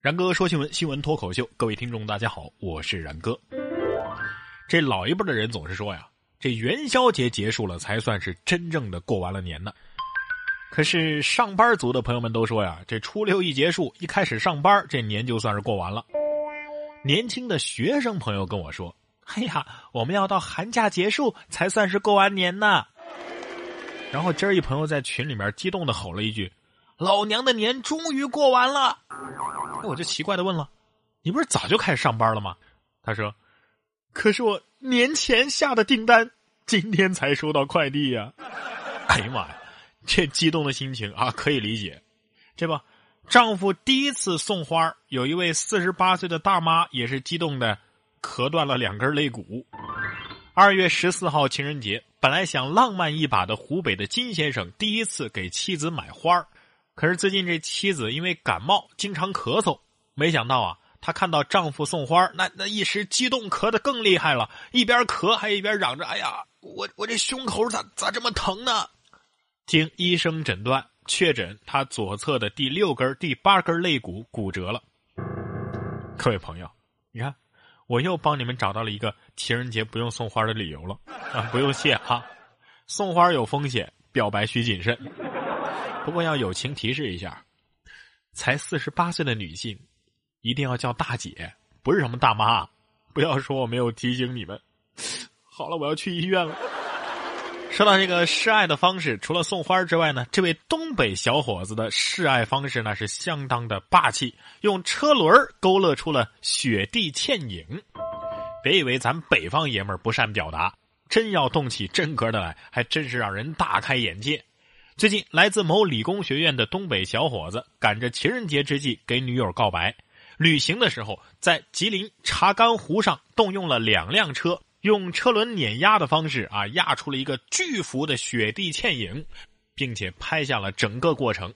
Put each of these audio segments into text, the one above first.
然哥说新闻，新闻脱口秀，各位听众大家好，我是然哥。这老一辈的人总是说呀，这元宵节结束了才算是真正的过完了年呢。可是上班族的朋友们都说呀，这初六一结束，一开始上班，这年就算是过完了。年轻的学生朋友跟我说：“哎呀，我们要到寒假结束才算是过完年呢。”然后今儿一朋友在群里面激动的吼了一句：“老娘的年终于过完了！”那我就奇怪的问了：“你不是早就开始上班了吗？”他说：“可是我年前下的订单，今天才收到快递呀！” 哎呀妈呀，这激动的心情啊，可以理解。这不，丈夫第一次送花，有一位四十八岁的大妈也是激动的，磕断了两根肋骨。二月十四号情人节，本来想浪漫一把的湖北的金先生，第一次给妻子买花可是最近这妻子因为感冒经常咳嗽，没想到啊，她看到丈夫送花，那那一时激动，咳得更厉害了，一边咳还一边嚷着：“哎呀，我我这胸口咋咋这么疼呢？”经医生诊断，确诊她左侧的第六根、第八根肋骨骨折了。各位朋友，你看，我又帮你们找到了一个情人节不用送花的理由了啊！不用谢哈，送花有风险，表白需谨慎。不过要友情提示一下，才四十八岁的女性，一定要叫大姐，不是什么大妈。不要说我没有提醒你们。好了，我要去医院了。说到这个示爱的方式，除了送花之外呢，这位东北小伙子的示爱方式呢是相当的霸气，用车轮勾勒出了雪地倩影。别以为咱北方爷们儿不善表达，真要动起真格的来，还真是让人大开眼界。最近，来自某理工学院的东北小伙子赶着情人节之际给女友告白。旅行的时候，在吉林查干湖上动用了两辆车，用车轮碾压的方式啊，压出了一个巨幅的雪地倩影，并且拍下了整个过程。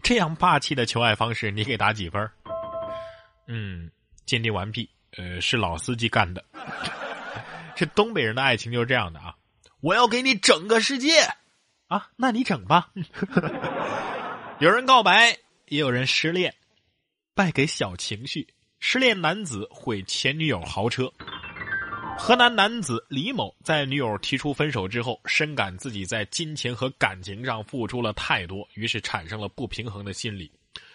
这样霸气的求爱方式，你给打几分？嗯，鉴定完毕。呃，是老司机干的。这东北人的爱情就是这样的啊！我要给你整个世界。啊，那你整吧。有人告白，也有人失恋，败给小情绪。失恋男子毁前女友豪车。河南男子李某在女友提出分手之后，深感自己在金钱和感情上付出了太多，于是产生了不平衡的心理，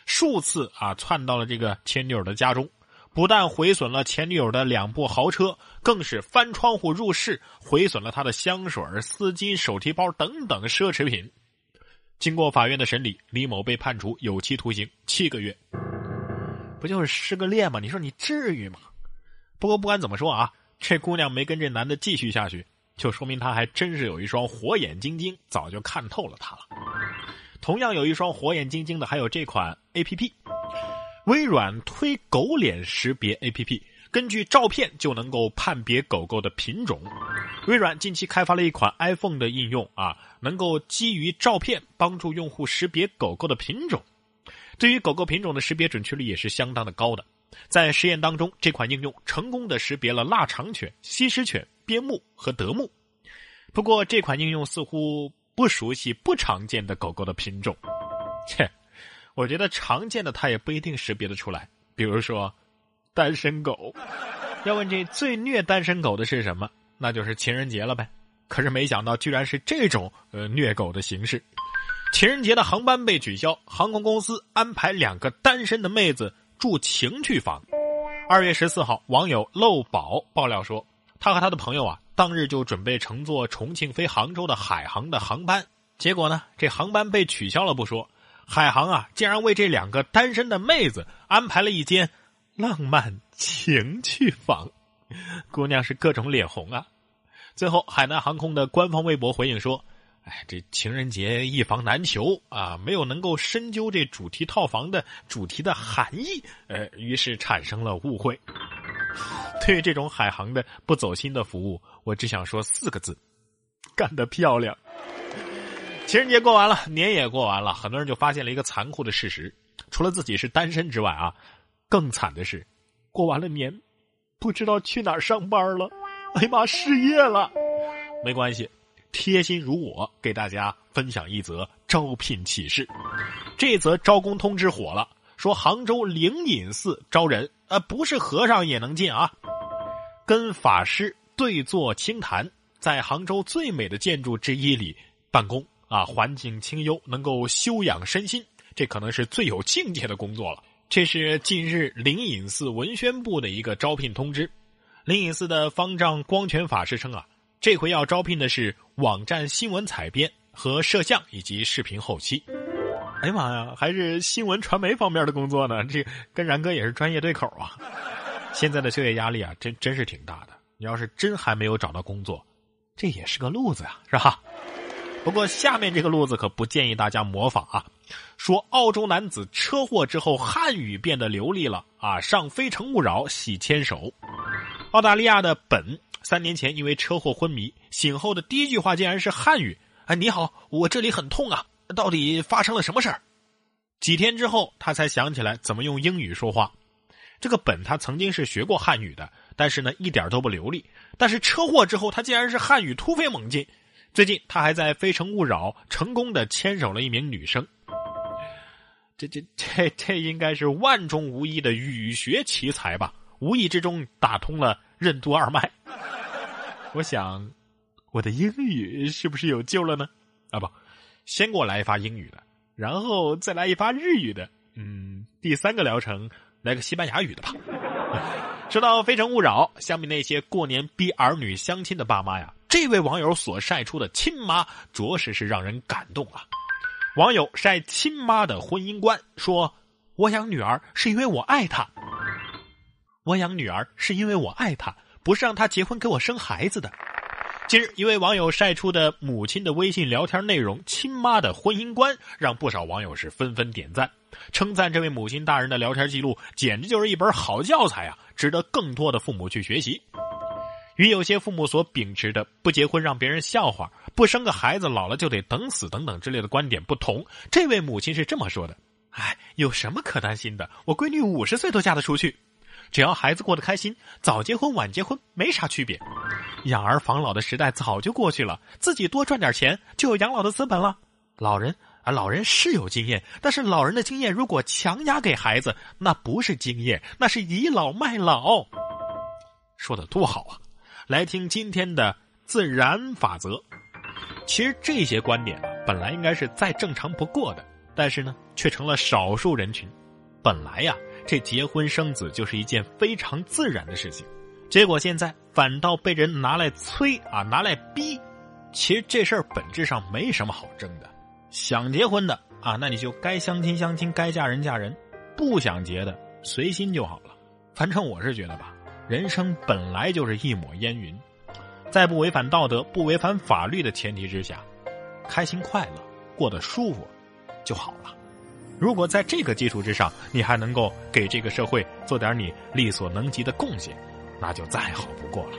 数次啊窜到了这个前女友的家中。不但毁损了前女友的两部豪车，更是翻窗户入室，毁损了她的香水、丝巾、手提包等等奢侈品。经过法院的审理，李某被判处有期徒刑七个月。不就是失个恋吗？你说你至于吗？不过不管怎么说啊，这姑娘没跟这男的继续下去，就说明她还真是有一双火眼金睛，早就看透了他了。同样有一双火眼金睛的，还有这款 A P P。微软推狗脸识别 APP，根据照片就能够判别狗狗的品种。微软近期开发了一款 iPhone 的应用啊，能够基于照片帮助用户识别狗狗的品种。对于狗狗品种的识别准确率也是相当的高的。在实验当中，这款应用成功的识别了腊肠犬、西施犬、边牧和德牧。不过，这款应用似乎不熟悉不常见的狗狗的品种。切。我觉得常见的他也不一定识别得出来，比如说，单身狗。要问这最虐单身狗的是什么？那就是情人节了呗。可是没想到，居然是这种呃虐狗的形式。情人节的航班被取消，航空公司安排两个单身的妹子住情趣房。二月十四号，网友漏宝爆料说，他和他的朋友啊，当日就准备乘坐重庆飞杭州的海航的航班，结果呢，这航班被取消了不说。海航啊，竟然为这两个单身的妹子安排了一间浪漫情趣房，姑娘是各种脸红啊。最后，海南航空的官方微博回应说：“哎，这情人节一房难求啊，没有能够深究这主题套房的主题的含义，呃，于是产生了误会。”对于这种海航的不走心的服务，我只想说四个字：干得漂亮。情人节过完了，年也过完了，很多人就发现了一个残酷的事实：除了自己是单身之外啊，更惨的是，过完了年，不知道去哪儿上班了。哎呀妈，失业了！没关系，贴心如我，给大家分享一则招聘启事。这则招工通知火了，说杭州灵隐寺招人，呃，不是和尚也能进啊。跟法师对坐清谈，在杭州最美的建筑之一里办公啊，环境清幽，能够修养身心，这可能是最有境界的工作了。这是近日灵隐寺文宣部的一个招聘通知。灵隐寺的方丈光泉法师称啊，这回要招聘的是网站新闻采编和摄像以及视频后期。哎呀妈呀，还是新闻传媒方面的工作呢？这跟然哥也是专业对口啊。现在的就业压力啊，真真是挺大的。你要是真还没有找到工作，这也是个路子啊，是吧？不过下面这个路子可不建议大家模仿啊。说澳洲男子车祸之后汉语变得流利了啊，上《非诚勿扰》洗牵手。澳大利亚的本三年前因为车祸昏迷，醒后的第一句话竟然是汉语：“哎，你好，我这里很痛啊。”到底发生了什么事儿？几天之后，他才想起来怎么用英语说话。这个本他曾经是学过汉语的，但是呢一点都不流利。但是车祸之后，他竟然是汉语突飞猛进。最近他还在《非诚勿扰》成功的牵手了一名女生。这这这这应该是万中无一的语学奇才吧？无意之中打通了任督二脉。我想，我的英语是不是有救了呢？啊不。先给我来一发英语的，然后再来一发日语的，嗯，第三个疗程来个西班牙语的吧。说到《非诚勿扰》，相比那些过年逼儿女相亲的爸妈呀，这位网友所晒出的亲妈，着实是让人感动啊。网友晒亲妈的婚姻观，说：“我养女儿是因为我爱她，我养女儿是因为我爱她，不是让她结婚给我生孩子的。”近日，一位网友晒出的母亲的微信聊天内容，亲妈的婚姻观，让不少网友是纷纷点赞，称赞这位母亲大人的聊天记录简直就是一本好教材啊，值得更多的父母去学习。与有些父母所秉持的不结婚让别人笑话、不生个孩子老了就得等死等等之类的观点不同，这位母亲是这么说的：“哎，有什么可担心的？我闺女五十岁都嫁得出去。”只要孩子过得开心，早结婚晚结婚没啥区别。养儿防老的时代早就过去了，自己多赚点钱就有养老的资本了。老人啊，老人是有经验，但是老人的经验如果强压给孩子，那不是经验，那是倚老卖老。说的多好啊！来听今天的自然法则。其实这些观点啊，本来应该是再正常不过的，但是呢，却成了少数人群。本来呀。这结婚生子就是一件非常自然的事情，结果现在反倒被人拿来催啊，拿来逼。其实这事儿本质上没什么好争的。想结婚的啊，那你就该相亲相亲，该嫁人嫁人；不想结的，随心就好了。反正我是觉得吧，人生本来就是一抹烟云，在不违反道德、不违反法律的前提之下，开心快乐，过得舒服就好了。如果在这个基础之上，你还能够给这个社会做点你力所能及的贡献，那就再好不过了。